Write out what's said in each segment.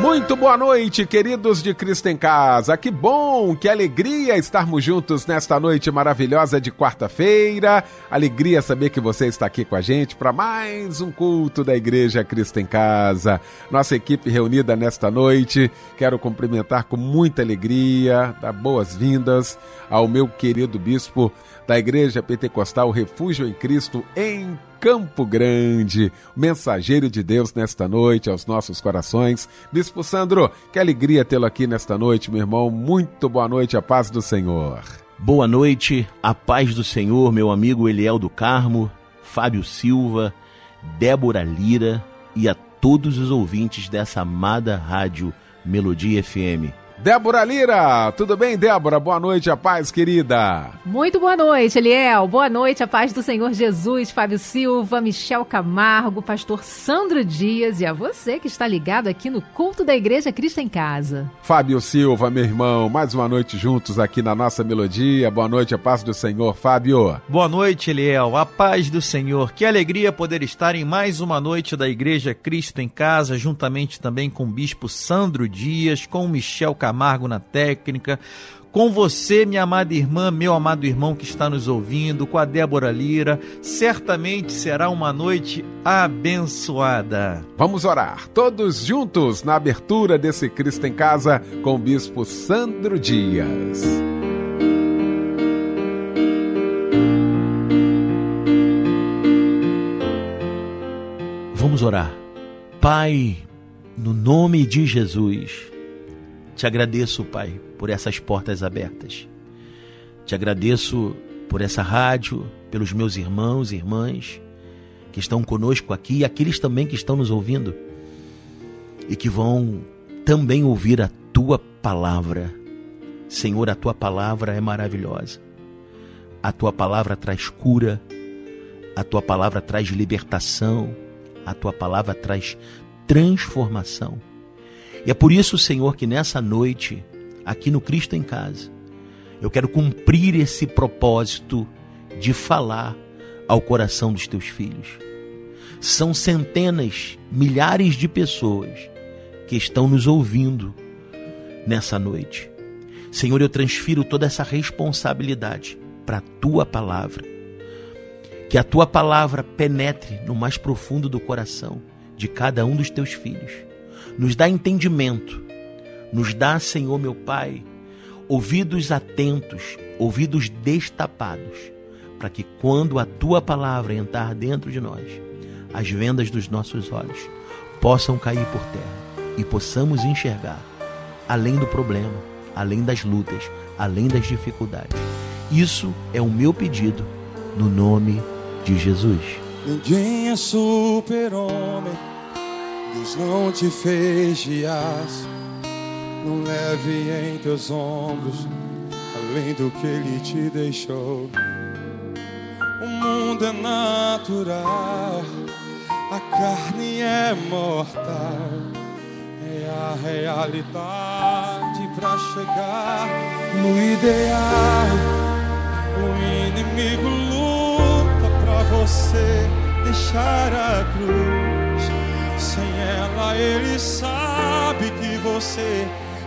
Muito boa noite, queridos de Cristo em Casa. Que bom, que alegria estarmos juntos nesta noite maravilhosa de quarta-feira. Alegria saber que você está aqui com a gente para mais um culto da Igreja Cristo em Casa. Nossa equipe reunida nesta noite. Quero cumprimentar com muita alegria, dar boas-vindas ao meu querido bispo da Igreja Pentecostal Refúgio em Cristo em Campo Grande, mensageiro de Deus nesta noite aos nossos corações. Bispo Sandro, que alegria tê-lo aqui nesta noite, meu irmão. Muito boa noite, a paz do Senhor. Boa noite, a paz do Senhor, meu amigo Eliel do Carmo, Fábio Silva, Débora Lira e a todos os ouvintes dessa amada rádio Melodia FM. Débora Lira, tudo bem, Débora? Boa noite, a paz, querida. Muito boa noite, Eliel. Boa noite, a paz do Senhor Jesus, Fábio Silva, Michel Camargo, pastor Sandro Dias e a você que está ligado aqui no culto da Igreja Cristo em Casa. Fábio Silva, meu irmão, mais uma noite juntos aqui na nossa melodia. Boa noite, a paz do Senhor, Fábio. Boa noite, Eliel. A paz do Senhor. Que alegria poder estar em mais uma noite da Igreja Cristo em Casa, juntamente também com o bispo Sandro Dias, com o Michel Camargo Camargo na técnica, com você, minha amada irmã, meu amado irmão que está nos ouvindo, com a Débora Lira. Certamente será uma noite abençoada. Vamos orar, todos juntos na abertura desse Cristo em Casa com o Bispo Sandro Dias. Vamos orar. Pai, no nome de Jesus te agradeço, Pai, por essas portas abertas. Te agradeço por essa rádio, pelos meus irmãos e irmãs que estão conosco aqui e aqueles também que estão nos ouvindo e que vão também ouvir a tua palavra. Senhor, a tua palavra é maravilhosa. A tua palavra traz cura, a tua palavra traz libertação, a tua palavra traz transformação. E é por isso, Senhor, que nessa noite, aqui no Cristo em Casa, eu quero cumprir esse propósito de falar ao coração dos teus filhos. São centenas, milhares de pessoas que estão nos ouvindo nessa noite. Senhor, eu transfiro toda essa responsabilidade para a tua palavra. Que a tua palavra penetre no mais profundo do coração de cada um dos teus filhos nos dá entendimento, nos dá, Senhor meu Pai, ouvidos atentos, ouvidos destapados, para que quando a tua palavra entrar dentro de nós, as vendas dos nossos olhos possam cair por terra e possamos enxergar além do problema, além das lutas, além das dificuldades. Isso é o meu pedido no nome de Jesus. Ninguém é super-homem Deus não te fez de aço, não leve em teus ombros além do que Ele te deixou. O mundo é natural, a carne é mortal, é a realidade para chegar no ideal. O inimigo luta para você deixar a cruz ele sabe que você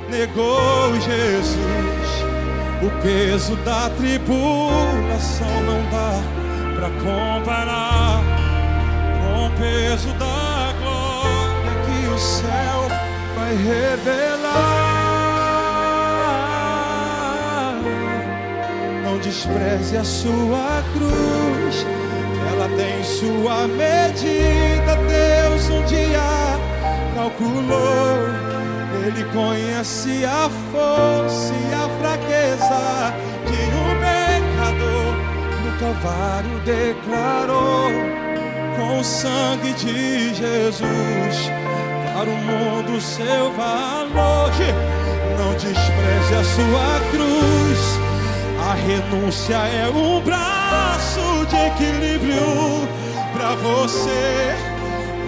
negou Jesus. O peso da tribulação não dá pra comparar com o peso da glória que o céu vai revelar. Não despreze a sua cruz ela tem sua medida. Deus um dia calculou. Ele conhece a força e a fraqueza de um pecador. No Calvário declarou com o sangue de Jesus para o mundo seu valor. Não despreze a sua cruz A renúncia é um braço de equilíbrio para você.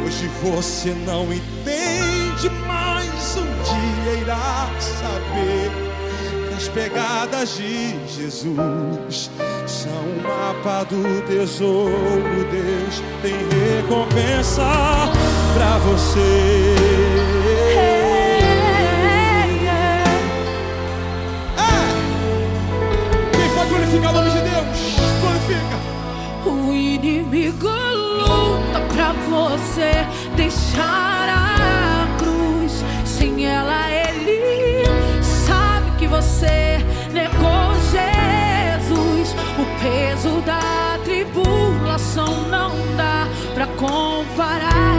Hoje você não entende, as pegadas de Jesus são um mapa do tesouro. Deus tem recompensa para você. glorifica o nome de Deus. Glorifica. O inimigo luta pra você deixar você negou Jesus. O peso da tribulação não dá pra comparar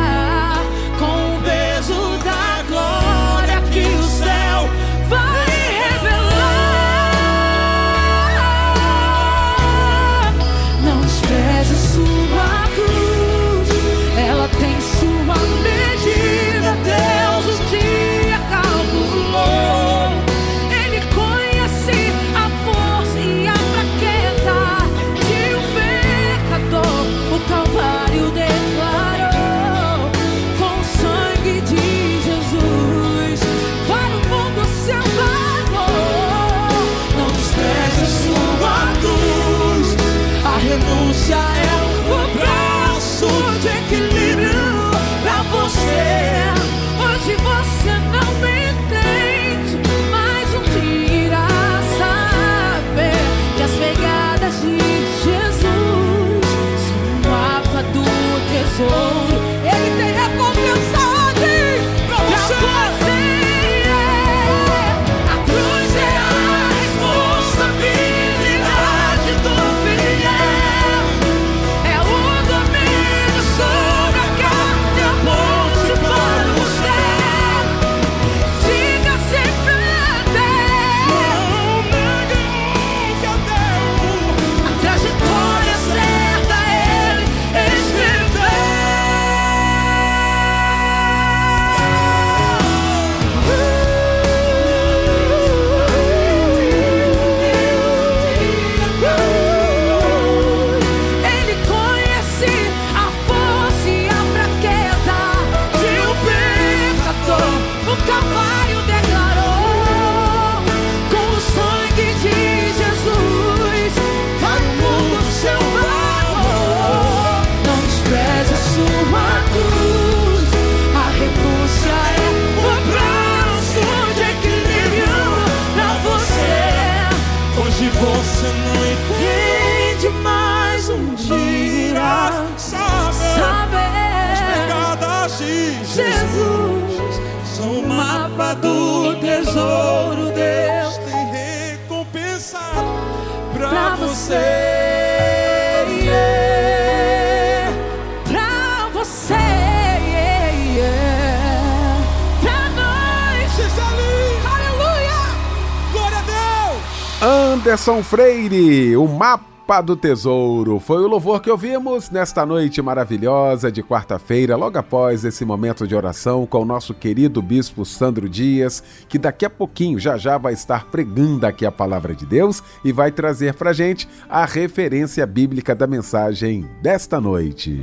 Anderson Freire, o mapa do tesouro. Foi o louvor que ouvimos nesta noite maravilhosa de quarta-feira, logo após esse momento de oração com o nosso querido bispo Sandro Dias, que daqui a pouquinho já já vai estar pregando aqui a palavra de Deus e vai trazer pra gente a referência bíblica da mensagem desta noite.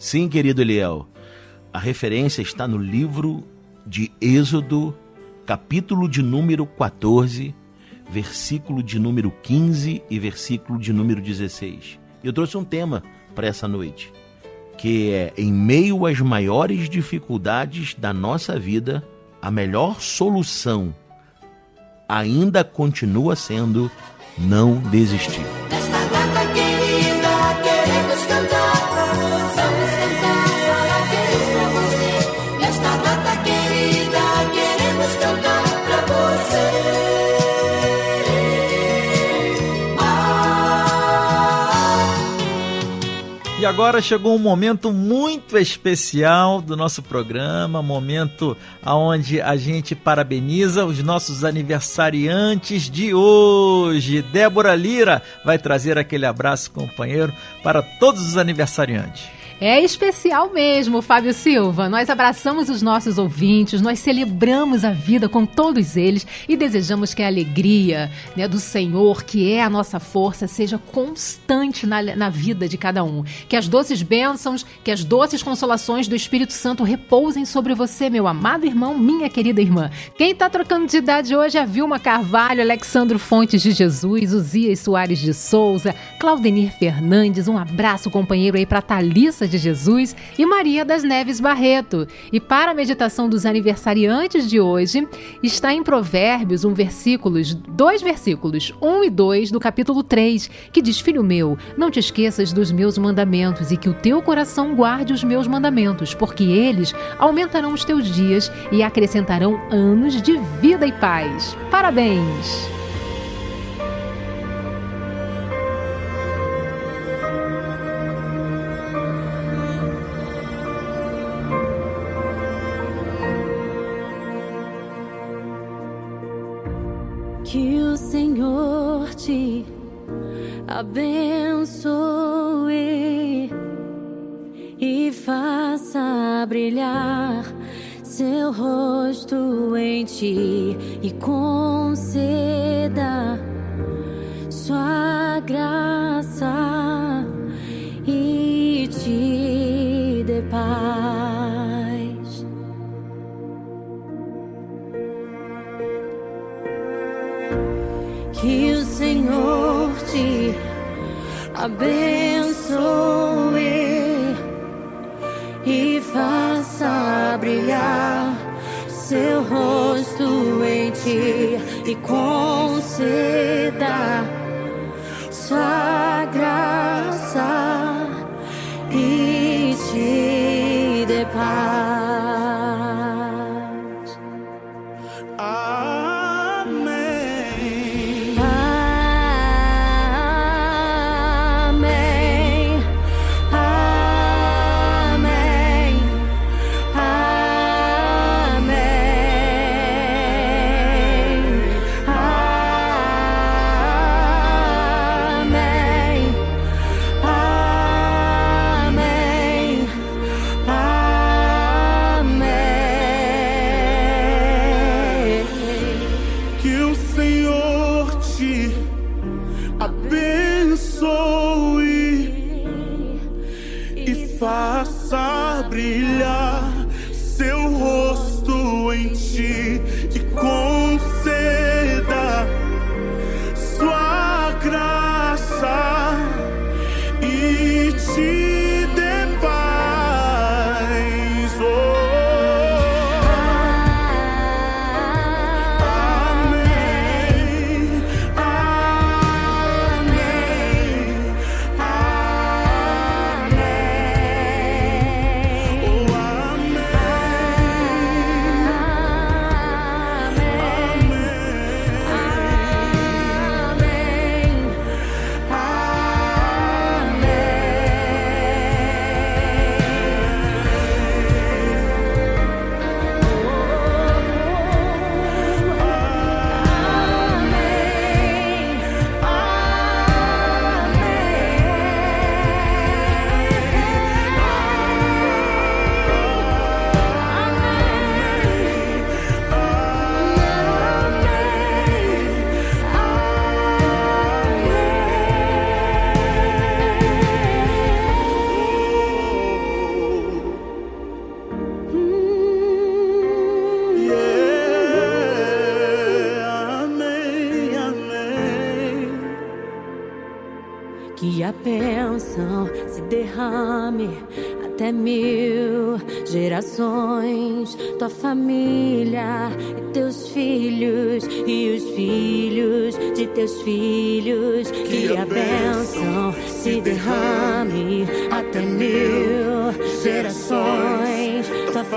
Sim, querido Eliel. A referência está no livro de Êxodo, capítulo de número 14, versículo de número 15 e versículo de número 16. Eu trouxe um tema para essa noite, que é em meio às maiores dificuldades da nossa vida, a melhor solução ainda continua sendo não desistir. Agora chegou um momento muito especial do nosso programa, momento onde a gente parabeniza os nossos aniversariantes de hoje. Débora Lira vai trazer aquele abraço, companheiro, para todos os aniversariantes. É especial mesmo, Fábio Silva. Nós abraçamos os nossos ouvintes, nós celebramos a vida com todos eles e desejamos que a alegria né, do Senhor, que é a nossa força, seja constante na, na vida de cada um. Que as doces bênçãos, que as doces consolações do Espírito Santo repousem sobre você, meu amado irmão, minha querida irmã. Quem está trocando de idade hoje é Vilma Carvalho, Alexandro Fontes de Jesus, Uzias Soares de Souza, Claudenir Fernandes. Um abraço, companheiro, aí para Thalissa de Jesus e Maria das Neves Barreto. E para a meditação dos aniversariantes de hoje, está em Provérbios um versículos, dois versículos, 1 e 2 do capítulo 3, que diz: Filho meu, não te esqueças dos meus mandamentos e que o teu coração guarde os meus mandamentos, porque eles aumentarão os teus dias e acrescentarão anos de vida e paz. Parabéns! Abençoe e faça brilhar seu rosto em ti e conceda sua graça abençoe e faça brilhar seu rosto em ti e conceda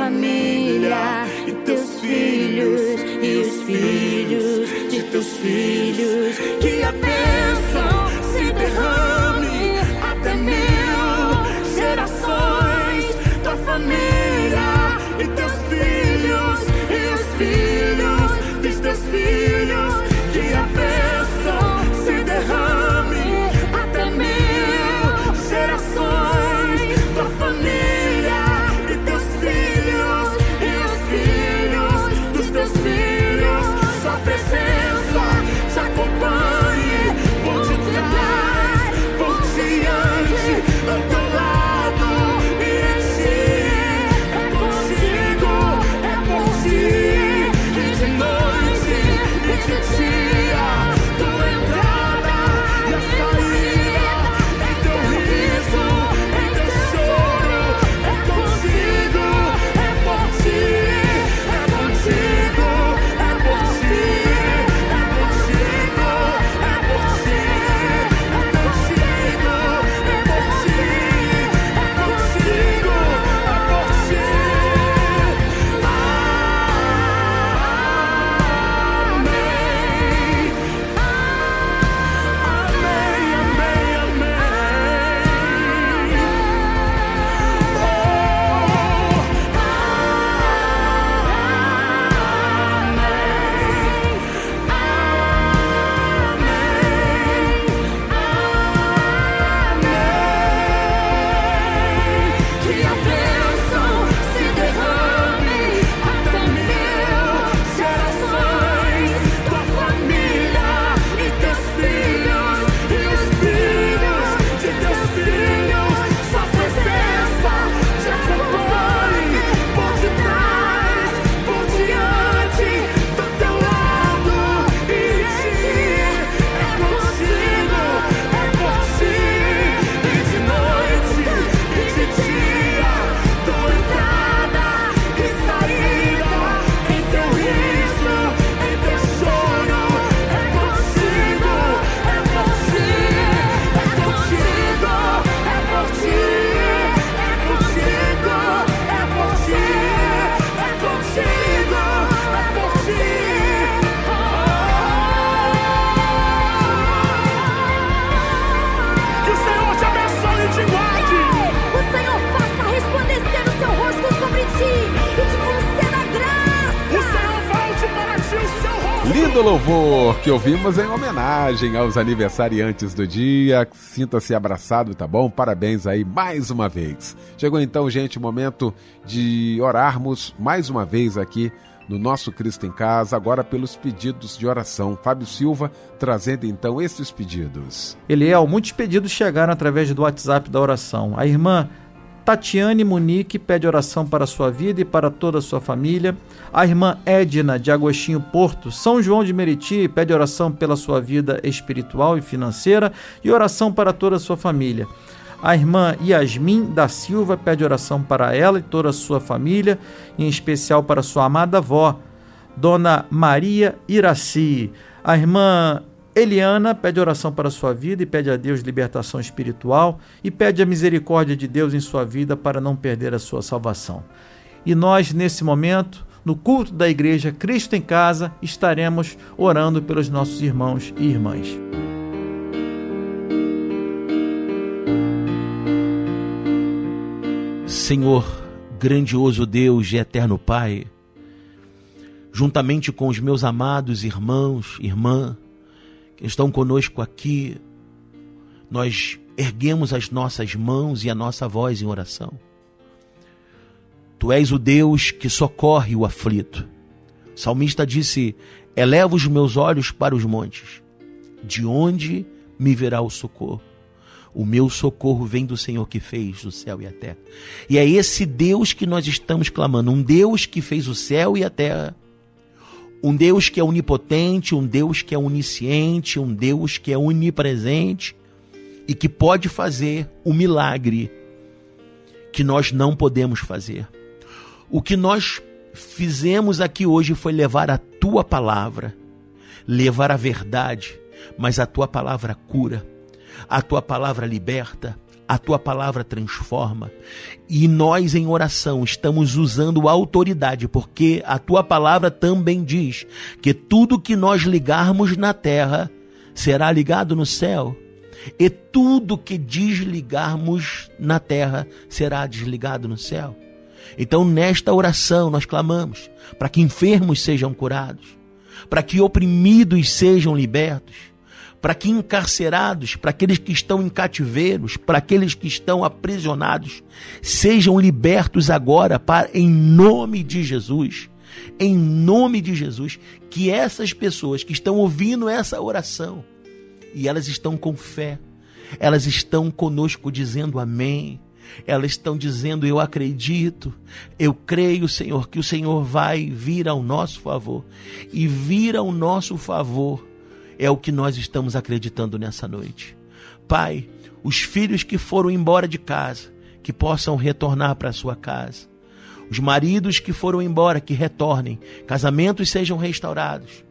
Tua família Lindo louvor que ouvimos em homenagem aos aniversariantes do dia. Sinta-se abraçado, tá bom? Parabéns aí mais uma vez. Chegou então, gente, o momento de orarmos mais uma vez aqui no nosso Cristo em Casa, agora pelos pedidos de oração. Fábio Silva trazendo então esses pedidos. Eliel, muitos pedidos chegaram através do WhatsApp da oração. A irmã Tatiane Munique pede oração para sua vida e para toda a sua família. A irmã Edna de Agostinho Porto, São João de Meriti, pede oração pela sua vida espiritual e financeira e oração para toda a sua família. A irmã Yasmin da Silva pede oração para ela e toda a sua família, em especial para sua amada avó, Dona Maria Iraci. A irmã Eliana pede oração para sua vida e pede a Deus libertação espiritual e pede a misericórdia de Deus em sua vida para não perder a sua salvação. E nós, nesse momento, no culto da igreja Cristo em Casa, estaremos orando pelos nossos irmãos e irmãs. Senhor, grandioso Deus e eterno Pai, juntamente com os meus amados irmãos, irmã, que estão conosco aqui, nós erguemos as nossas mãos e a nossa voz em oração. Tu és o Deus que socorre o aflito. O salmista disse: Eleva os meus olhos para os montes, de onde me verá o socorro? O meu socorro vem do Senhor que fez o céu e a terra. E é esse Deus que nós estamos clamando, um Deus que fez o céu e a terra, um Deus que é onipotente, um Deus que é onisciente, um Deus que é onipresente e que pode fazer o milagre que nós não podemos fazer. O que nós fizemos aqui hoje foi levar a tua palavra, levar a verdade, mas a tua palavra cura a tua palavra liberta, a tua palavra transforma. E nós, em oração, estamos usando autoridade, porque a tua palavra também diz que tudo que nós ligarmos na terra será ligado no céu. E tudo que desligarmos na terra será desligado no céu. Então, nesta oração, nós clamamos para que enfermos sejam curados, para que oprimidos sejam libertos, para que encarcerados, para aqueles que estão em cativeiros, para aqueles que estão aprisionados, sejam libertos agora, para, em nome de Jesus. Em nome de Jesus, que essas pessoas que estão ouvindo essa oração, e elas estão com fé, elas estão conosco dizendo amém, elas estão dizendo: Eu acredito, eu creio, Senhor, que o Senhor vai vir ao nosso favor. E vir ao nosso favor é o que nós estamos acreditando nessa noite. Pai, os filhos que foram embora de casa, que possam retornar para sua casa. Os maridos que foram embora, que retornem. Casamentos sejam restaurados.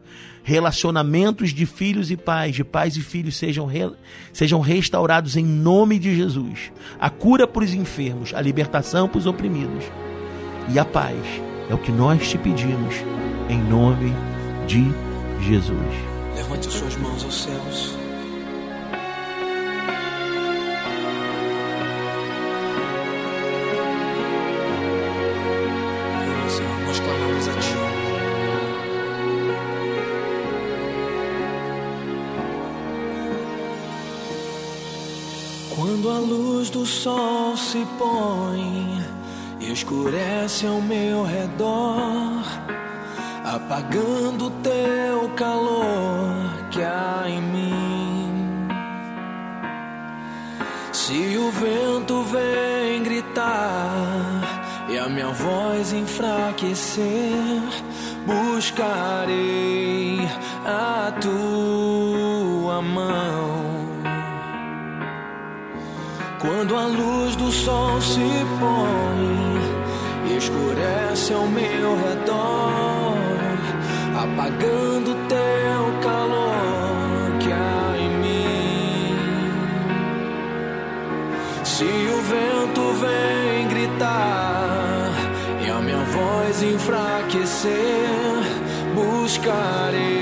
Relacionamentos de filhos e pais, de pais e filhos sejam, re... sejam restaurados em nome de Jesus. A cura para os enfermos, a libertação para os oprimidos. E a paz é o que nós te pedimos, em nome de Jesus. Levante suas mãos aos céus. Quando a luz do sol se põe, escurece ao meu redor apagando teu calor que há em mim. Se o vento vem gritar e a minha voz enfraquecer, buscarei a tua mão. Quando a luz do sol se põe, escurece ao meu redor apagando teu calor que há em mim. Se o vento vem gritar e a minha voz enfraquecer, buscarei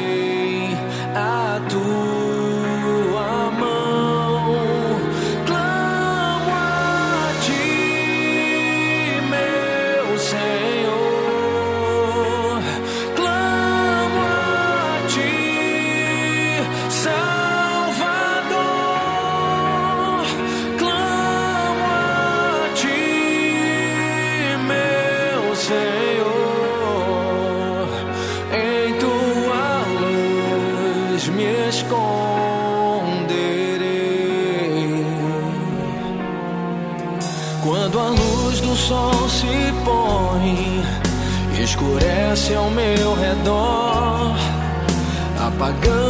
escurece ao meu redor, apagando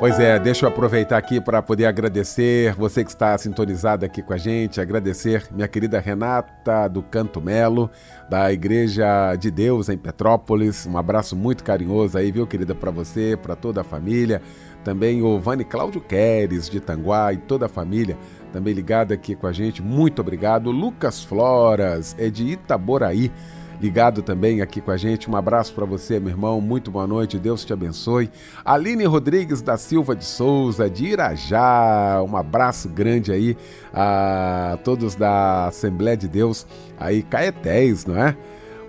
Pois é, deixa eu aproveitar aqui para poder agradecer você que está sintonizado aqui com a gente, agradecer minha querida Renata do Canto Melo, da Igreja de Deus em Petrópolis. Um abraço muito carinhoso aí, viu, querida, para você, para toda a família. Também o Vani Cláudio Queres de Tanguá e toda a família também ligada aqui com a gente. Muito obrigado. Lucas Floras é de Itaboraí ligado também aqui com a gente. Um abraço para você, meu irmão. Muito boa noite. Deus te abençoe. Aline Rodrigues da Silva de Souza, de Irajá. Um abraço grande aí a todos da Assembleia de Deus aí, Caetés, não é?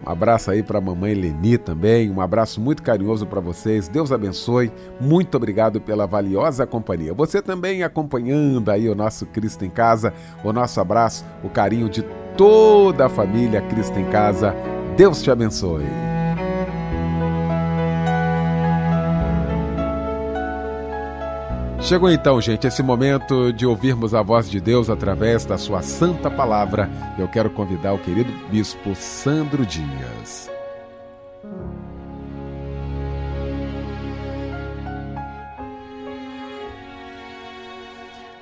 Um abraço aí para a mamãe Leni também. Um abraço muito carinhoso para vocês. Deus abençoe. Muito obrigado pela valiosa companhia. Você também acompanhando aí o nosso Cristo em Casa. O nosso abraço, o carinho de toda a família Cristo em Casa. Deus te abençoe. Chegou então, gente, esse momento de ouvirmos a voz de Deus através da sua santa palavra. Eu quero convidar o querido bispo Sandro Dias.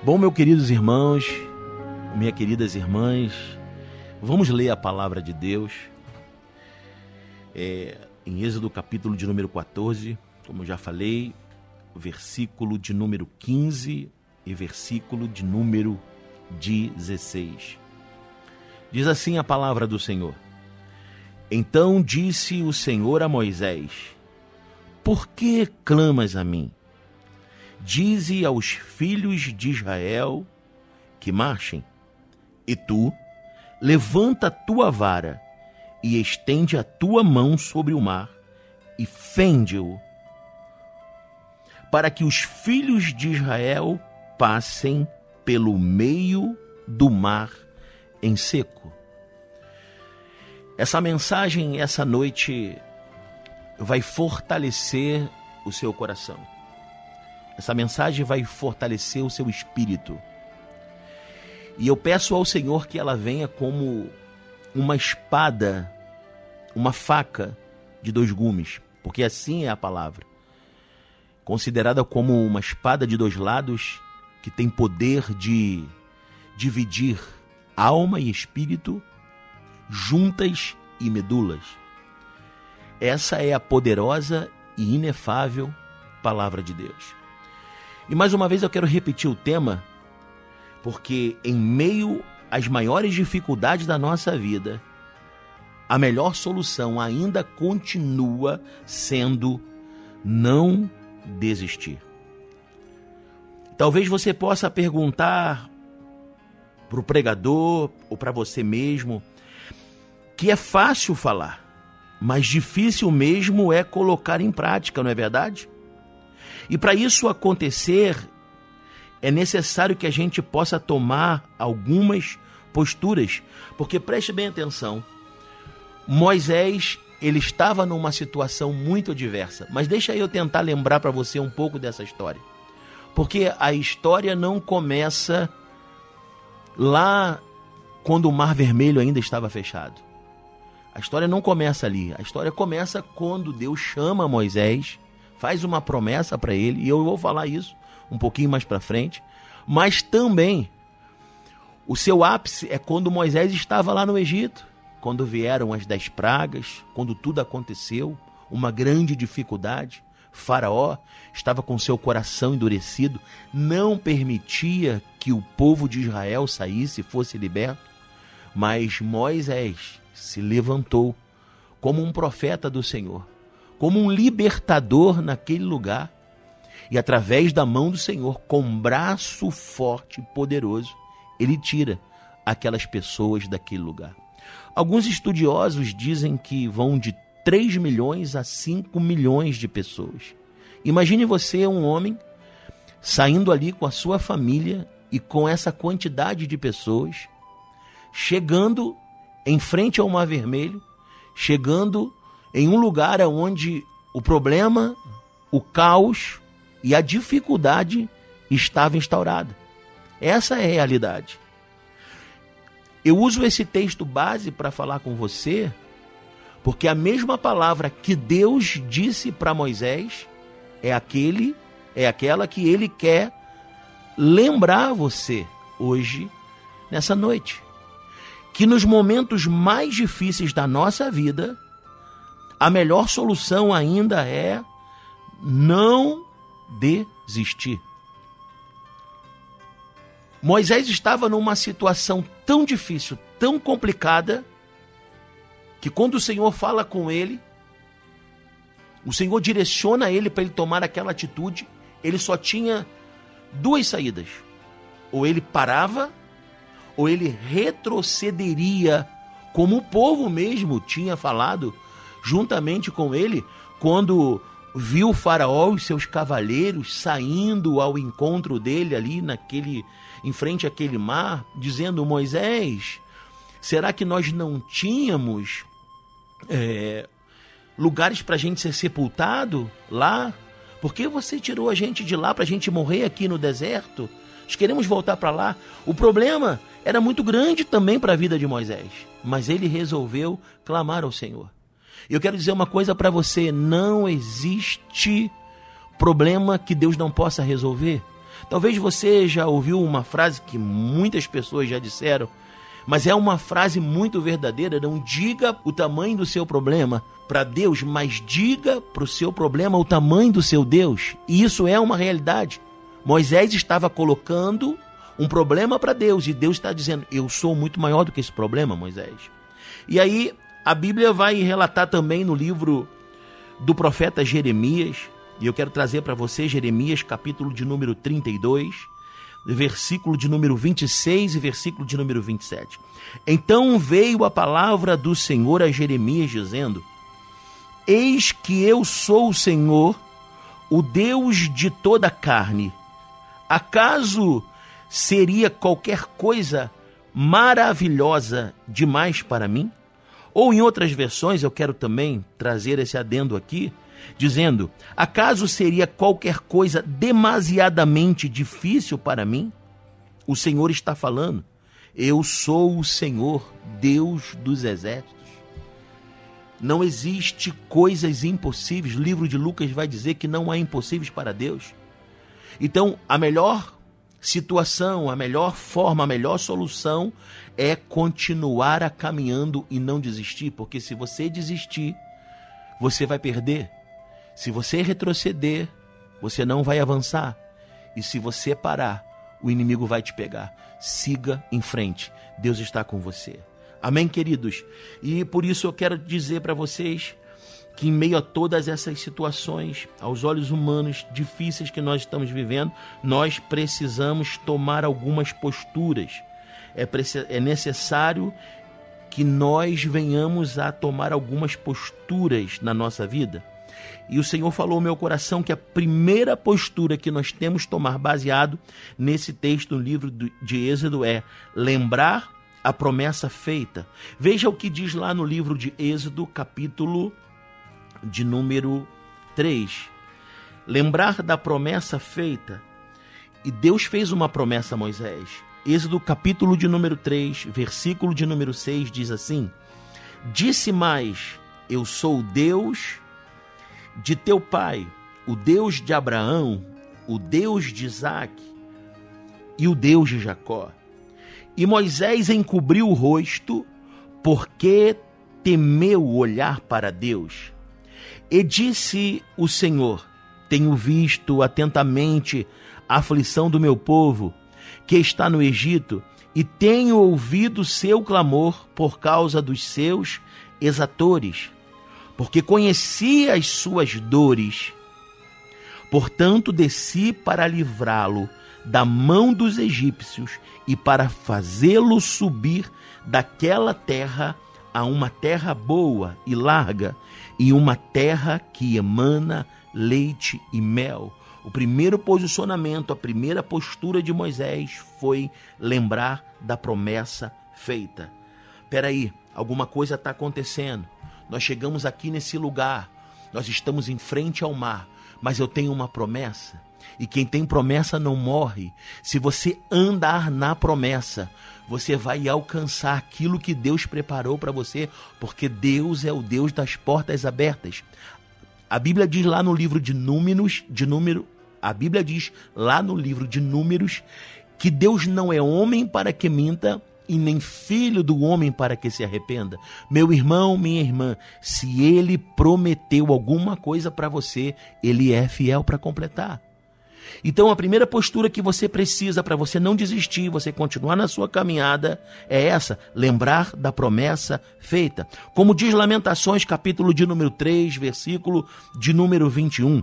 Bom, meus queridos irmãos, minhas queridas irmãs, vamos ler a palavra de Deus. É, em Êxodo capítulo de número 14, como eu já falei, versículo de número 15 e versículo de número 16. Diz assim a palavra do Senhor: Então disse o Senhor a Moisés: Por que clamas a mim? Dize aos filhos de Israel que marchem, e tu levanta a tua vara e estende a tua mão sobre o mar e fende-o, para que os filhos de Israel passem pelo meio do mar em seco. Essa mensagem essa noite vai fortalecer o seu coração. Essa mensagem vai fortalecer o seu espírito. E eu peço ao Senhor que ela venha como uma espada, uma faca de dois gumes, porque assim é a palavra. Considerada como uma espada de dois lados que tem poder de dividir alma e espírito, juntas e medulas. Essa é a poderosa e inefável palavra de Deus. E mais uma vez eu quero repetir o tema, porque em meio às maiores dificuldades da nossa vida, a melhor solução ainda continua sendo não desistir. Talvez você possa perguntar para o pregador ou para você mesmo que é fácil falar, mas difícil mesmo é colocar em prática, não é verdade? E para isso acontecer, é necessário que a gente possa tomar algumas posturas, porque preste bem atenção. Moisés, ele estava numa situação muito diversa, mas deixa eu tentar lembrar para você um pouco dessa história. Porque a história não começa lá quando o Mar Vermelho ainda estava fechado. A história não começa ali. A história começa quando Deus chama Moisés faz uma promessa para ele, e eu vou falar isso um pouquinho mais para frente, mas também o seu ápice é quando Moisés estava lá no Egito, quando vieram as dez pragas, quando tudo aconteceu, uma grande dificuldade. Faraó estava com seu coração endurecido, não permitia que o povo de Israel saísse e fosse liberto. Mas Moisés se levantou como um profeta do Senhor como um libertador naquele lugar. E através da mão do Senhor, com braço forte e poderoso, ele tira aquelas pessoas daquele lugar. Alguns estudiosos dizem que vão de 3 milhões a 5 milhões de pessoas. Imagine você, um homem, saindo ali com a sua família e com essa quantidade de pessoas, chegando em frente ao Mar Vermelho, chegando em um lugar onde o problema, o caos e a dificuldade estava instaurada. Essa é a realidade. Eu uso esse texto base para falar com você, porque a mesma palavra que Deus disse para Moisés é aquele, é aquela que ele quer lembrar você hoje nessa noite. Que nos momentos mais difíceis da nossa vida, a melhor solução ainda é não desistir. Moisés estava numa situação tão difícil, tão complicada, que quando o Senhor fala com ele, o Senhor direciona ele para ele tomar aquela atitude, ele só tinha duas saídas. Ou ele parava, ou ele retrocederia, como o povo mesmo tinha falado juntamente com ele, quando viu faraó e seus cavaleiros saindo ao encontro dele ali naquele em frente àquele mar, dizendo Moisés, será que nós não tínhamos é, lugares para a gente ser sepultado lá? Por que você tirou a gente de lá para a gente morrer aqui no deserto? Nós queremos voltar para lá. O problema era muito grande também para a vida de Moisés, mas ele resolveu clamar ao Senhor. Eu quero dizer uma coisa para você: não existe problema que Deus não possa resolver. Talvez você já ouviu uma frase que muitas pessoas já disseram, mas é uma frase muito verdadeira. Não diga o tamanho do seu problema para Deus, mas diga para o seu problema o tamanho do seu Deus. E isso é uma realidade. Moisés estava colocando um problema para Deus e Deus está dizendo: Eu sou muito maior do que esse problema, Moisés. E aí a Bíblia vai relatar também no livro do profeta Jeremias, E eu quero trazer para você Jeremias, capítulo de número 32, versículo de número 26 e versículo de número 27. Então veio a palavra do Senhor a Jeremias, dizendo: Eis que eu sou o Senhor, o Deus de toda a carne. Acaso seria qualquer coisa maravilhosa demais para mim? Ou em outras versões, eu quero também trazer esse adendo aqui, dizendo: Acaso seria qualquer coisa demasiadamente difícil para mim? O Senhor está falando. Eu sou o Senhor, Deus dos exércitos. Não existe coisas impossíveis. O livro de Lucas vai dizer que não há impossíveis para Deus. Então, a melhor situação, a melhor forma, a melhor solução é continuar a caminhando e não desistir, porque se você desistir, você vai perder. Se você retroceder, você não vai avançar. E se você parar, o inimigo vai te pegar. Siga em frente. Deus está com você. Amém, queridos? E por isso eu quero dizer para vocês que, em meio a todas essas situações, aos olhos humanos difíceis que nós estamos vivendo, nós precisamos tomar algumas posturas. É, é necessário que nós venhamos a tomar algumas posturas na nossa vida. E o Senhor falou ao meu coração que a primeira postura que nós temos tomar, baseado nesse texto no livro de Êxodo, é lembrar a promessa feita. Veja o que diz lá no livro de Êxodo, capítulo de número 3. Lembrar da promessa feita. E Deus fez uma promessa a Moisés. Êxodo, capítulo de número 3, versículo de número 6 diz assim: Disse mais: Eu sou o Deus de teu pai, o Deus de Abraão, o Deus de Isaac e o Deus de Jacó. E Moisés encobriu o rosto, porque temeu olhar para Deus. E disse o Senhor: Tenho visto atentamente a aflição do meu povo, que está no Egito, e tenho ouvido seu clamor por causa dos seus exatores, porque conheci as suas dores. Portanto, desci para livrá-lo da mão dos egípcios e para fazê-lo subir daquela terra a uma terra boa e larga, e uma terra que emana leite e mel. O primeiro posicionamento, a primeira postura de Moisés foi lembrar da promessa feita. Peraí, alguma coisa está acontecendo. Nós chegamos aqui nesse lugar, nós estamos em frente ao mar, mas eu tenho uma promessa. E quem tem promessa não morre. Se você andar na promessa, você vai alcançar aquilo que Deus preparou para você, porque Deus é o Deus das portas abertas. A Bíblia diz lá no livro de Números, de número, a Bíblia diz lá no livro de Números que Deus não é homem para que minta e nem filho do homem para que se arrependa. Meu irmão, minha irmã, se ele prometeu alguma coisa para você, ele é fiel para completar. Então, a primeira postura que você precisa para você não desistir, você continuar na sua caminhada, é essa: lembrar da promessa feita. Como diz Lamentações, capítulo de número 3, versículo de número 21.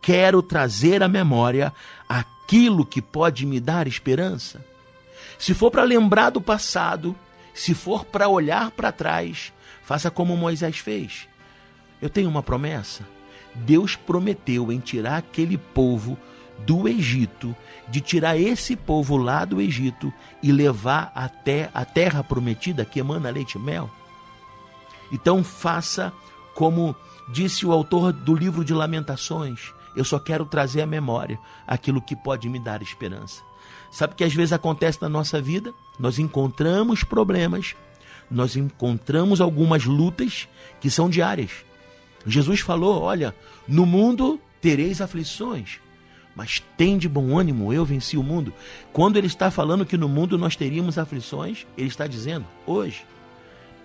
Quero trazer à memória aquilo que pode me dar esperança. Se for para lembrar do passado, se for para olhar para trás, faça como Moisés fez. Eu tenho uma promessa. Deus prometeu em tirar aquele povo do Egito, de tirar esse povo lá do Egito e levar até a terra prometida que emana leite e mel. Então faça como disse o autor do livro de Lamentações: eu só quero trazer à memória aquilo que pode me dar esperança. Sabe que às vezes acontece na nossa vida? Nós encontramos problemas, nós encontramos algumas lutas que são diárias. Jesus falou: Olha, no mundo tereis aflições, mas tem de bom ânimo, eu venci o mundo. Quando ele está falando que no mundo nós teríamos aflições, ele está dizendo, hoje,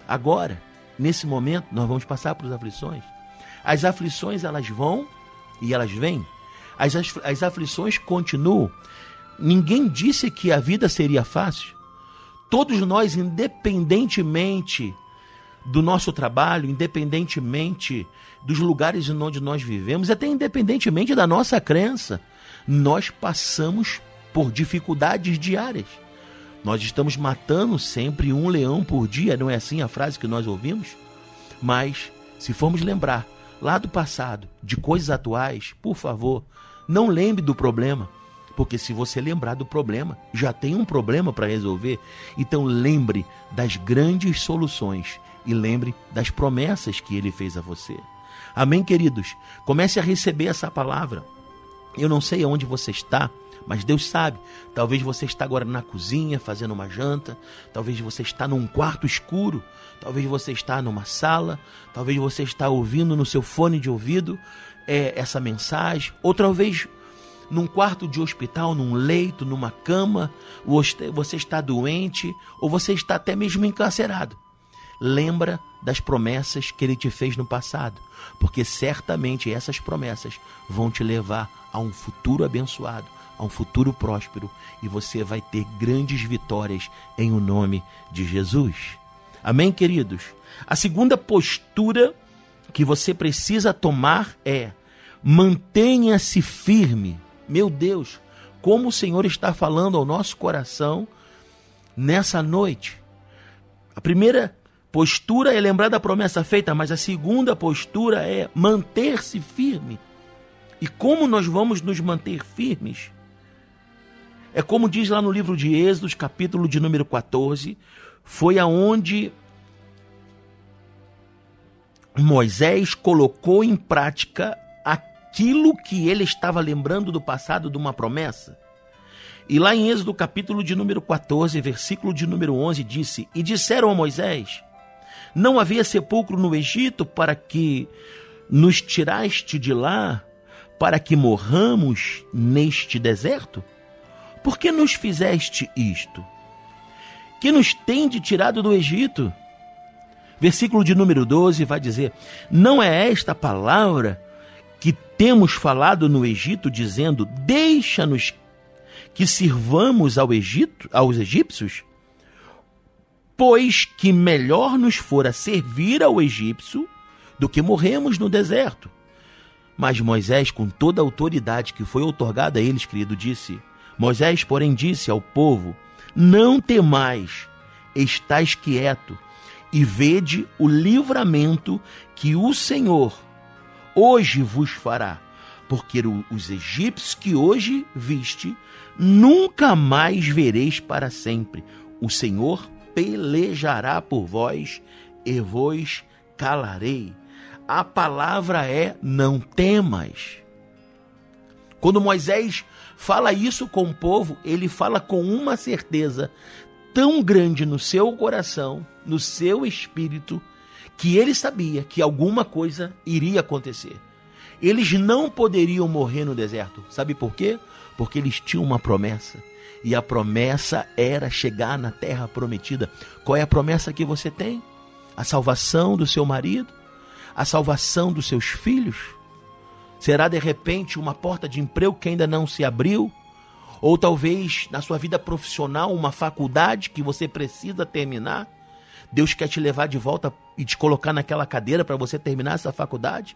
agora, nesse momento, nós vamos passar por aflições. As aflições, elas vão e elas vêm. As, as, aflições continuam. Ninguém disse que a vida seria fácil. Todos nós, independentemente do nosso trabalho, independentemente dos lugares onde nós vivemos, até independentemente da nossa crença, nós passamos por dificuldades diárias. Nós estamos matando sempre um leão por dia, não é assim a frase que nós ouvimos? Mas, se formos lembrar lá do passado, de coisas atuais, por favor, não lembre do problema. Porque se você lembrar do problema, já tem um problema para resolver. Então lembre das grandes soluções e lembre das promessas que ele fez a você. Amém, queridos? Comece a receber essa palavra. Eu não sei aonde você está, mas Deus sabe. Talvez você está agora na cozinha fazendo uma janta, talvez você está num quarto escuro, talvez você está numa sala, talvez você está ouvindo no seu fone de ouvido é, essa mensagem, ou talvez num quarto de hospital, num leito, numa cama, você está doente ou você está até mesmo encarcerado. Lembra das promessas que ele te fez no passado, porque certamente essas promessas vão te levar a um futuro abençoado, a um futuro próspero e você vai ter grandes vitórias em o nome de Jesus. Amém, queridos? A segunda postura que você precisa tomar é mantenha-se firme. Meu Deus, como o Senhor está falando ao nosso coração nessa noite. A primeira postura é lembrar da promessa feita, mas a segunda postura é manter-se firme. E como nós vamos nos manter firmes? É como diz lá no livro de Êxodos, capítulo de número 14, foi aonde Moisés colocou em prática aquilo que ele estava lembrando do passado de uma promessa. E lá em Êxodo, capítulo de número 14, versículo de número 11, disse: E disseram a Moisés: Não havia sepulcro no Egito para que nos tiraste de lá, para que morramos neste deserto? Por que nos fizeste isto? Que nos tende tirado do Egito? Versículo de número 12 vai dizer: Não é esta palavra que temos falado no Egito, dizendo: Deixa-nos que sirvamos ao Egito, aos egípcios? Pois que melhor nos fora servir ao egípcio do que morremos no deserto. Mas Moisés, com toda a autoridade que foi otorgada a eles, querido, disse: Moisés, porém, disse ao povo: Não temais, estais quieto, e vede o livramento que o Senhor hoje vos fará, porque os egípcios que hoje viste, nunca mais vereis para sempre. O Senhor pelejará por vós e vos calarei. A palavra é: não temas. Quando Moisés fala isso com o povo, ele fala com uma certeza tão grande no seu coração, no seu espírito, que ele sabia que alguma coisa iria acontecer. Eles não poderiam morrer no deserto. Sabe por quê? Porque eles tinham uma promessa. E a promessa era chegar na terra prometida. Qual é a promessa que você tem? A salvação do seu marido? A salvação dos seus filhos? Será de repente uma porta de emprego que ainda não se abriu? Ou talvez na sua vida profissional uma faculdade que você precisa terminar? Deus quer te levar de volta e te colocar naquela cadeira para você terminar essa faculdade?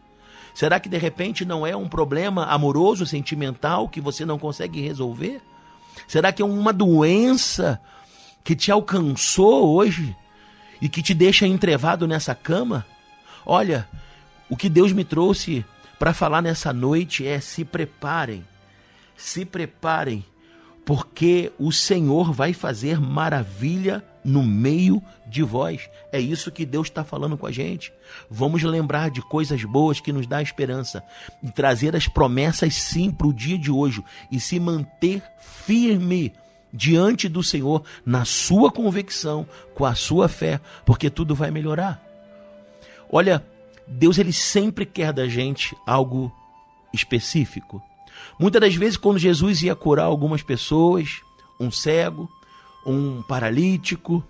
Será que de repente não é um problema amoroso, sentimental que você não consegue resolver? Será que é uma doença que te alcançou hoje e que te deixa entrevado nessa cama? Olha, o que Deus me trouxe para falar nessa noite é se preparem, se preparem, porque o Senhor vai fazer maravilha no meio de vós. É isso que Deus está falando com a gente. Vamos lembrar de coisas boas que nos dá esperança e trazer as promessas sim para o dia de hoje e se manter firme diante do Senhor na sua convicção, com a sua fé, porque tudo vai melhorar. Olha, Deus ele sempre quer da gente algo específico. Muitas das vezes, quando Jesus ia curar algumas pessoas, um cego, um paralítico,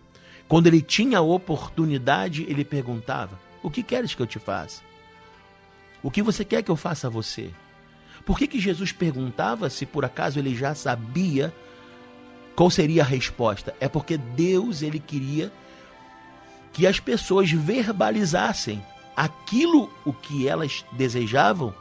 quando ele tinha a oportunidade, ele perguntava: O que queres que eu te faça? O que você quer que eu faça a você? Por que, que Jesus perguntava se por acaso ele já sabia qual seria a resposta? É porque Deus ele queria que as pessoas verbalizassem aquilo o que elas desejavam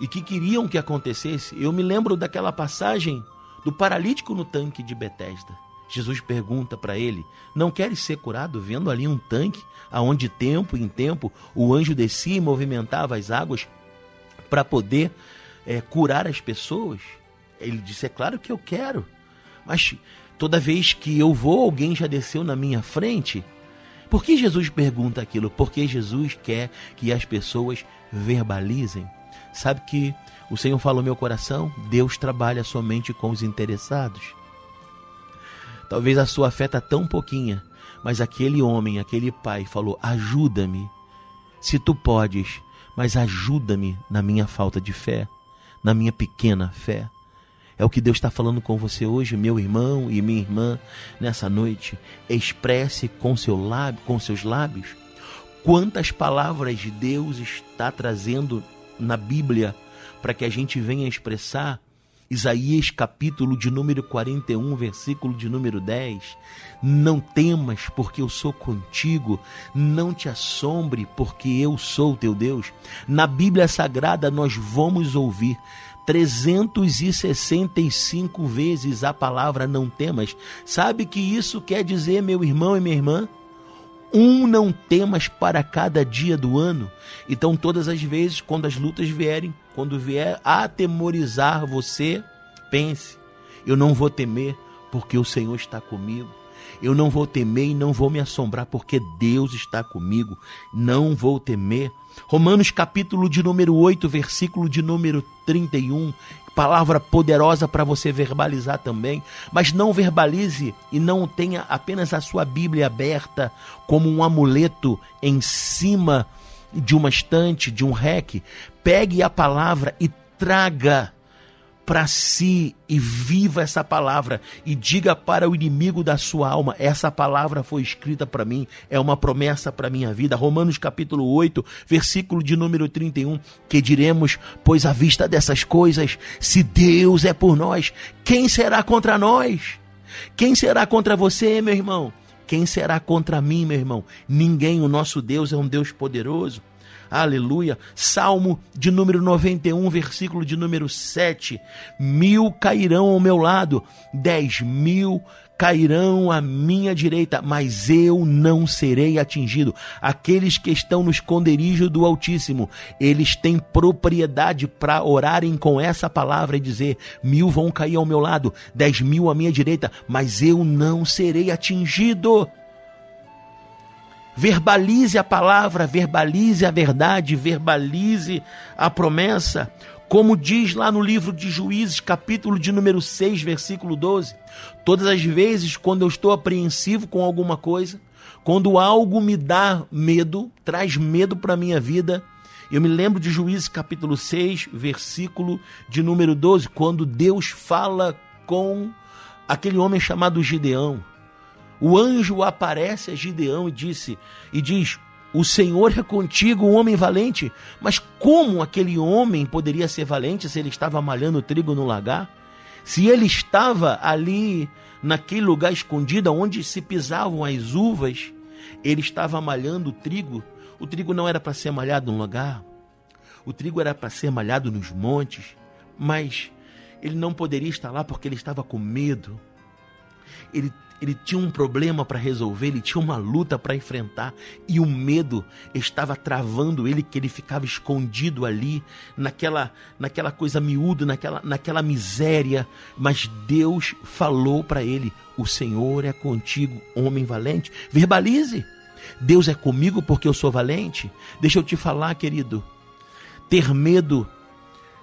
e que queriam que acontecesse. Eu me lembro daquela passagem do paralítico no tanque de Betesda. Jesus pergunta para ele: "Não queres ser curado?" Vendo ali um tanque aonde tempo em tempo o anjo descia e movimentava as águas para poder é, curar as pessoas. Ele disse: "É claro que eu quero, mas toda vez que eu vou, alguém já desceu na minha frente." Por que Jesus pergunta aquilo? Porque Jesus quer que as pessoas verbalizem. Sabe que o Senhor falou meu coração? Deus trabalha somente com os interessados. Talvez a sua fé está tão pouquinha, mas aquele homem, aquele pai falou: ajuda-me. Se tu podes, mas ajuda-me na minha falta de fé, na minha pequena fé. É o que Deus está falando com você hoje, meu irmão e minha irmã, nessa noite. Expresse com seu lábio, com seus lábios, quantas palavras de Deus está trazendo na Bíblia para que a gente venha expressar Isaías capítulo de número 41, versículo de número 10. Não temas, porque eu sou contigo. Não te assombre, porque eu sou teu Deus. Na Bíblia Sagrada nós vamos ouvir 365 vezes a palavra não temas. Sabe que isso quer dizer, meu irmão e minha irmã? Um não temas para cada dia do ano. Então, todas as vezes, quando as lutas vierem, quando vier atemorizar você, pense: eu não vou temer, porque o Senhor está comigo. Eu não vou temer e não vou me assombrar, porque Deus está comigo. Não vou temer. Romanos capítulo de número 8, versículo de número 31, palavra poderosa para você verbalizar também, mas não verbalize e não tenha apenas a sua Bíblia aberta como um amuleto em cima de uma estante, de um rec. Pegue a palavra e traga para si e viva essa palavra e diga para o inimigo da sua alma: essa palavra foi escrita para mim, é uma promessa para minha vida. Romanos capítulo 8, versículo de número 31, que diremos: pois à vista dessas coisas, se Deus é por nós, quem será contra nós? Quem será contra você, meu irmão? Quem será contra mim, meu irmão? Ninguém, o nosso Deus é um Deus poderoso. Aleluia. Salmo de número 91, versículo de número 7. Mil cairão ao meu lado, dez mil cairão à minha direita, mas eu não serei atingido. Aqueles que estão no esconderijo do Altíssimo, eles têm propriedade para orarem com essa palavra e dizer: mil vão cair ao meu lado, dez mil à minha direita, mas eu não serei atingido. Verbalize a palavra, verbalize a verdade, verbalize a promessa. Como diz lá no livro de Juízes, capítulo de número 6, versículo 12. Todas as vezes quando eu estou apreensivo com alguma coisa, quando algo me dá medo, traz medo para a minha vida, eu me lembro de Juízes capítulo 6, versículo de número 12, quando Deus fala com aquele homem chamado Gideão. O anjo aparece a Gideão e disse e diz: "O Senhor é contigo, homem valente". Mas como aquele homem poderia ser valente se ele estava malhando trigo no lagar? Se ele estava ali naquele lugar escondido onde se pisavam as uvas, ele estava malhando trigo. O trigo não era para ser malhado no lagar. O trigo era para ser malhado nos montes, mas ele não poderia estar lá porque ele estava com medo. Ele ele tinha um problema para resolver, ele tinha uma luta para enfrentar e o medo estava travando ele que ele ficava escondido ali naquela naquela coisa miúda, naquela naquela miséria, mas Deus falou para ele: "O Senhor é contigo, homem valente". Verbalize. Deus é comigo porque eu sou valente. Deixa eu te falar, querido. Ter medo,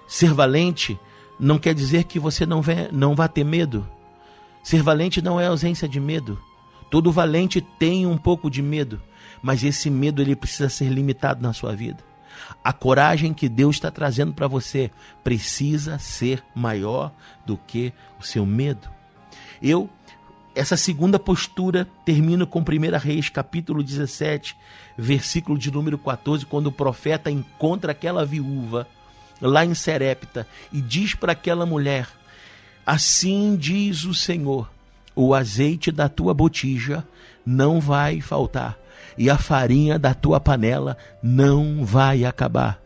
ser valente, não quer dizer que você não, vai, não vá ter medo. Ser valente não é ausência de medo. Todo valente tem um pouco de medo, mas esse medo ele precisa ser limitado na sua vida. A coragem que Deus está trazendo para você precisa ser maior do que o seu medo. Eu, essa segunda postura, termino com 1 Reis, capítulo 17, versículo de número 14, quando o profeta encontra aquela viúva lá em Serepta e diz para aquela mulher: Assim diz o Senhor: o azeite da tua botija não vai faltar, e a farinha da tua panela não vai acabar.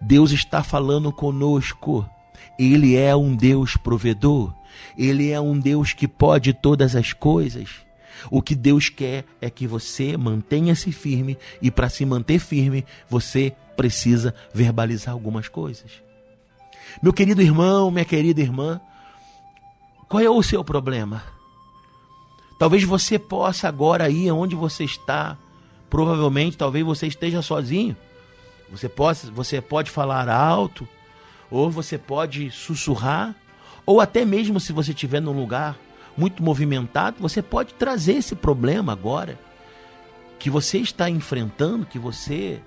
Deus está falando conosco. Ele é um Deus provedor. Ele é um Deus que pode todas as coisas. O que Deus quer é que você mantenha-se firme e para se manter firme, você precisa verbalizar algumas coisas. Meu querido irmão, minha querida irmã, qual é o seu problema? Talvez você possa agora ir onde você está, provavelmente talvez você esteja sozinho. Você pode, você pode falar alto, ou você pode sussurrar, ou até mesmo se você estiver num lugar muito movimentado, você pode trazer esse problema agora que você está enfrentando, que você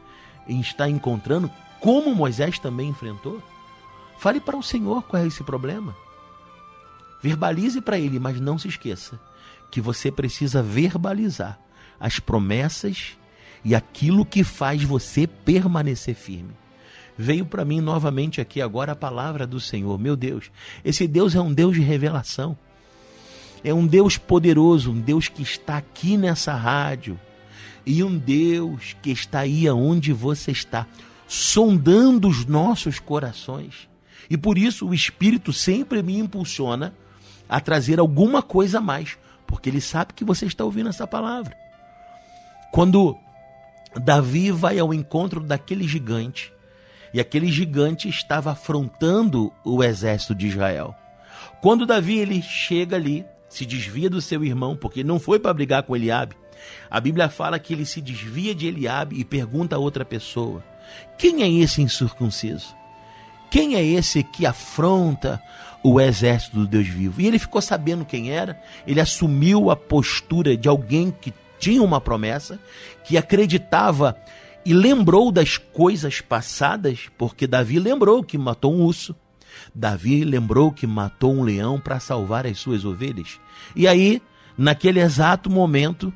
está encontrando, como Moisés também enfrentou. Fale para o Senhor qual é esse problema. Verbalize para ele, mas não se esqueça que você precisa verbalizar as promessas e aquilo que faz você permanecer firme. Veio para mim novamente aqui agora a palavra do Senhor. Meu Deus, esse Deus é um Deus de revelação. É um Deus poderoso, um Deus que está aqui nessa rádio. E um Deus que está aí aonde você está, sondando os nossos corações. E por isso o Espírito sempre me impulsiona a trazer alguma coisa a mais, porque ele sabe que você está ouvindo essa palavra. Quando Davi vai ao encontro daquele gigante, e aquele gigante estava afrontando o exército de Israel. Quando Davi ele chega ali, se desvia do seu irmão, porque não foi para brigar com Eliabe. A Bíblia fala que ele se desvia de Eliabe e pergunta a outra pessoa: Quem é esse incircunciso? Quem é esse que afronta o exército do Deus vivo? E ele ficou sabendo quem era, ele assumiu a postura de alguém que tinha uma promessa, que acreditava e lembrou das coisas passadas, porque Davi lembrou que matou um urso, Davi lembrou que matou um leão para salvar as suas ovelhas. E aí, naquele exato momento,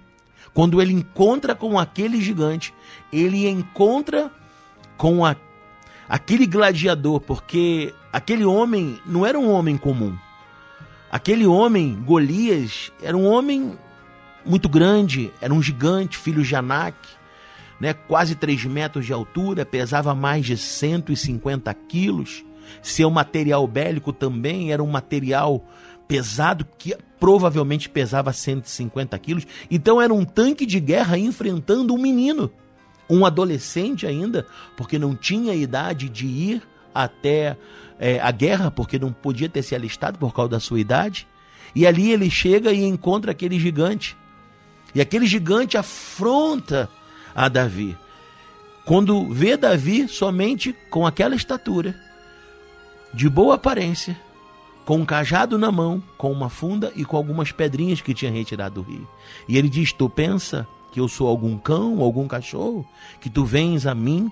quando ele encontra com aquele gigante, ele encontra com a, aquele gladiador, porque aquele homem não era um homem comum. Aquele homem, Golias, era um homem muito grande, era um gigante, filho de Anak, né, quase 3 metros de altura, pesava mais de 150 quilos. Seu material bélico também era um material pesado que provavelmente pesava 150 quilos. Então era um tanque de guerra enfrentando um menino, um adolescente ainda, porque não tinha idade de ir até é, a guerra, porque não podia ter se alistado por causa da sua idade. E ali ele chega e encontra aquele gigante. E aquele gigante afronta a Davi. Quando vê Davi somente com aquela estatura, de boa aparência, com um cajado na mão, com uma funda e com algumas pedrinhas que tinha retirado do rio. E ele diz: Tu pensa que eu sou algum cão, algum cachorro, que tu vens a mim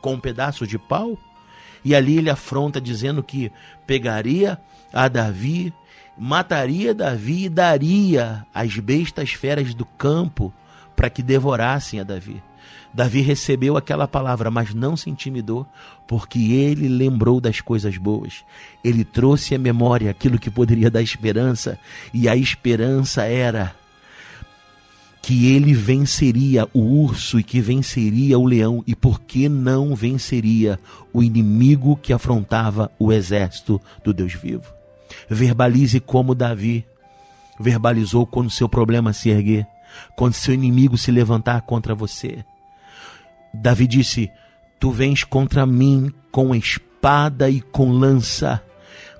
com um pedaço de pau? E ali ele afronta, dizendo que pegaria a Davi mataria Davi e daria as bestas feras do campo para que devorassem a Davi. Davi recebeu aquela palavra, mas não se intimidou, porque ele lembrou das coisas boas. Ele trouxe à memória aquilo que poderia dar esperança, e a esperança era que ele venceria o urso e que venceria o leão, e por que não venceria o inimigo que afrontava o exército do Deus vivo? Verbalize como Davi verbalizou quando seu problema se erguer, quando seu inimigo se levantar contra você. Davi disse: Tu vens contra mim com espada e com lança,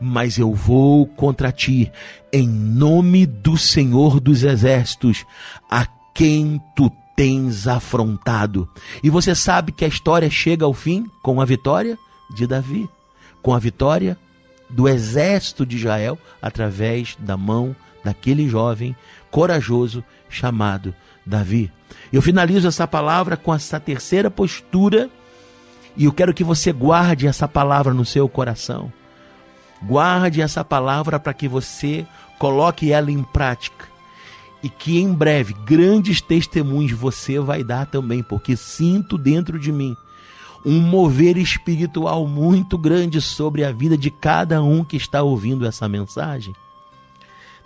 mas eu vou contra ti em nome do Senhor dos Exércitos, a quem tu tens afrontado. E você sabe que a história chega ao fim com a vitória de Davi, com a vitória do exército de Israel através da mão daquele jovem corajoso chamado Davi. Eu finalizo essa palavra com essa terceira postura e eu quero que você guarde essa palavra no seu coração. Guarde essa palavra para que você coloque ela em prática e que em breve grandes testemunhos você vai dar também, porque sinto dentro de mim um mover espiritual muito grande sobre a vida de cada um que está ouvindo essa mensagem.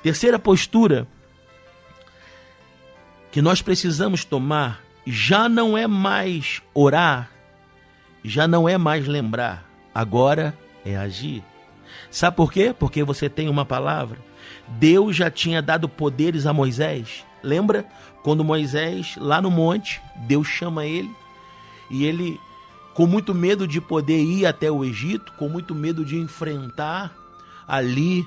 Terceira postura que nós precisamos tomar já não é mais orar, já não é mais lembrar, agora é agir. Sabe por quê? Porque você tem uma palavra. Deus já tinha dado poderes a Moisés. Lembra quando Moisés, lá no monte, Deus chama ele e ele, com muito medo de poder ir até o Egito, com muito medo de enfrentar ali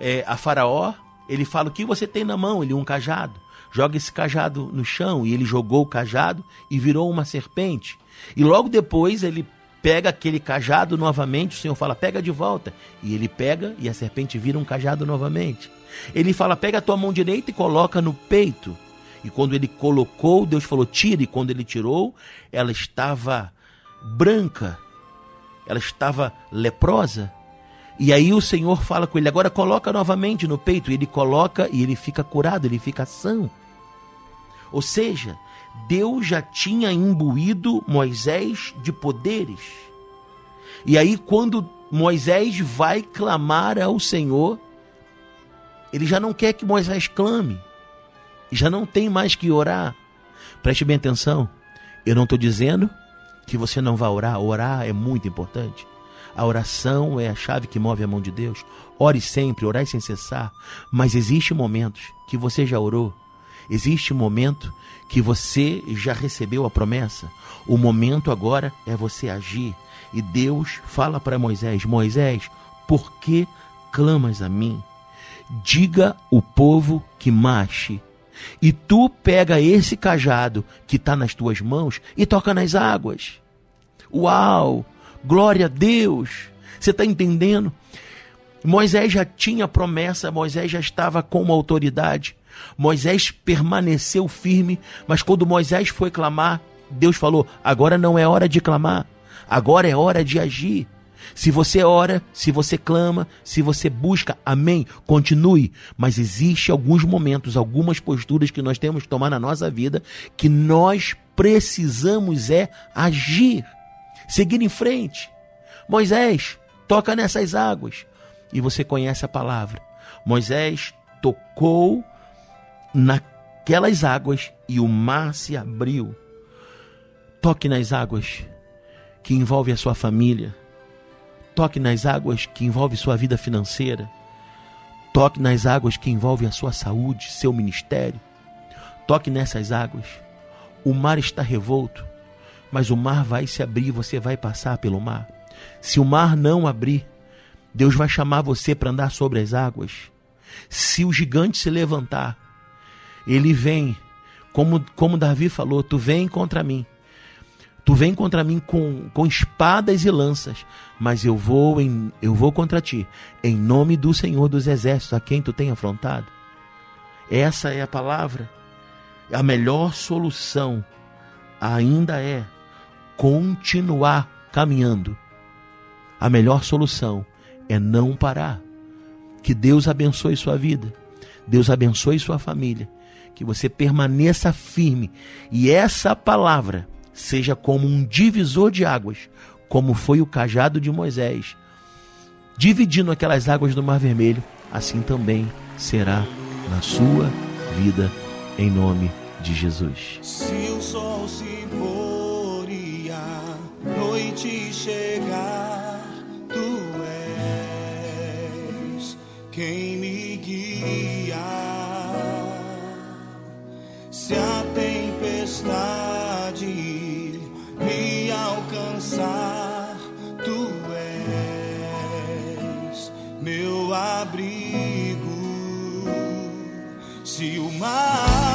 é, a Faraó, ele fala: O que você tem na mão? Ele, um cajado. Joga esse cajado no chão. E ele jogou o cajado e virou uma serpente. E logo depois ele pega aquele cajado novamente. O Senhor fala: Pega de volta. E ele pega e a serpente vira um cajado novamente. Ele fala: Pega a tua mão direita e coloca no peito. E quando ele colocou, Deus falou: Tira. E quando ele tirou, ela estava branca. Ela estava leprosa. E aí o Senhor fala com ele: agora coloca novamente no peito. E ele coloca e ele fica curado, ele fica são. Ou seja, Deus já tinha imbuído Moisés de poderes. E aí, quando Moisés vai clamar ao Senhor, ele já não quer que Moisés clame, já não tem mais que orar. Preste bem atenção, eu não estou dizendo que você não vai orar, orar é muito importante. A oração é a chave que move a mão de Deus. Ore sempre, orai sem cessar. Mas existe momentos que você já orou. Existe momento que você já recebeu a promessa. O momento agora é você agir. E Deus fala para Moisés: Moisés, por que clamas a mim? Diga o povo que marche. E tu pega esse cajado que está nas tuas mãos e toca nas águas. Uau! Glória a Deus! Você está entendendo? Moisés já tinha promessa, Moisés já estava com uma autoridade. Moisés permaneceu firme, mas quando Moisés foi clamar, Deus falou: agora não é hora de clamar, agora é hora de agir. Se você ora, se você clama, se você busca, amém, continue. Mas existe alguns momentos, algumas posturas que nós temos que tomar na nossa vida que nós precisamos é agir seguir em frente. Moisés, toca nessas águas. E você conhece a palavra. Moisés tocou naquelas águas e o mar se abriu. Toque nas águas que envolve a sua família. Toque nas águas que envolve sua vida financeira. Toque nas águas que envolve a sua saúde, seu ministério. Toque nessas águas. O mar está revolto mas o mar vai se abrir, você vai passar pelo mar. Se o mar não abrir, Deus vai chamar você para andar sobre as águas. Se o gigante se levantar, ele vem, como, como Davi falou: Tu vem contra mim. Tu vem contra mim com, com espadas e lanças, mas eu vou em, eu vou contra ti, em nome do Senhor dos Exércitos, a quem tu tem afrontado. Essa é a palavra. A melhor solução ainda é continuar caminhando. A melhor solução é não parar. Que Deus abençoe sua vida. Deus abençoe sua família. Que você permaneça firme e essa palavra seja como um divisor de águas, como foi o cajado de Moisés, dividindo aquelas águas do Mar Vermelho, assim também será na sua vida, em nome de Jesus. Se o sol se pôr e a noite chegar, tu és quem tempestade me alcançar, tu és meu abrigo. Se o mar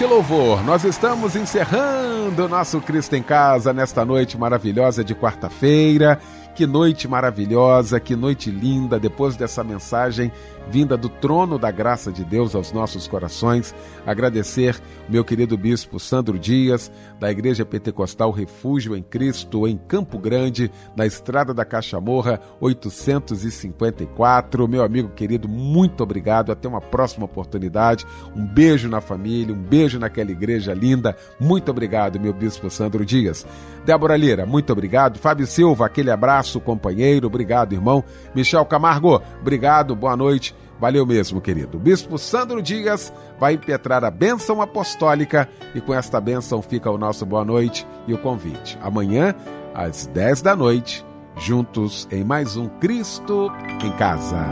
este louvor, nós estamos encerrando o nosso Cristo em Casa nesta noite maravilhosa de quarta-feira. Que noite maravilhosa, que noite linda, depois dessa mensagem vinda do trono da graça de Deus aos nossos corações. Agradecer meu querido bispo Sandro Dias, da Igreja Pentecostal Refúgio em Cristo, em Campo Grande, na Estrada da Cachamorra, 854. Meu amigo querido, muito obrigado. Até uma próxima oportunidade. Um beijo na família, um beijo naquela igreja linda. Muito obrigado, meu bispo Sandro Dias. Débora Lira, muito obrigado. Fábio Silva, aquele abraço, companheiro. Obrigado, irmão. Michel Camargo, obrigado. Boa noite. Valeu mesmo, querido. O bispo Sandro Dias vai impetrar a bênção apostólica e com esta bênção fica o nosso boa noite e o convite. Amanhã, às 10 da noite, juntos em mais um Cristo em Casa.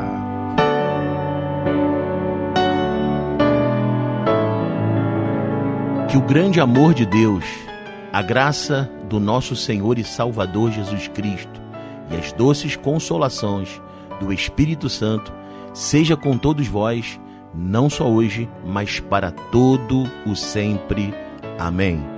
Que o grande amor de Deus, a graça do nosso Senhor e Salvador Jesus Cristo e as doces consolações do Espírito Santo seja com todos vós, não só hoje, mas para todo o sempre. Amém.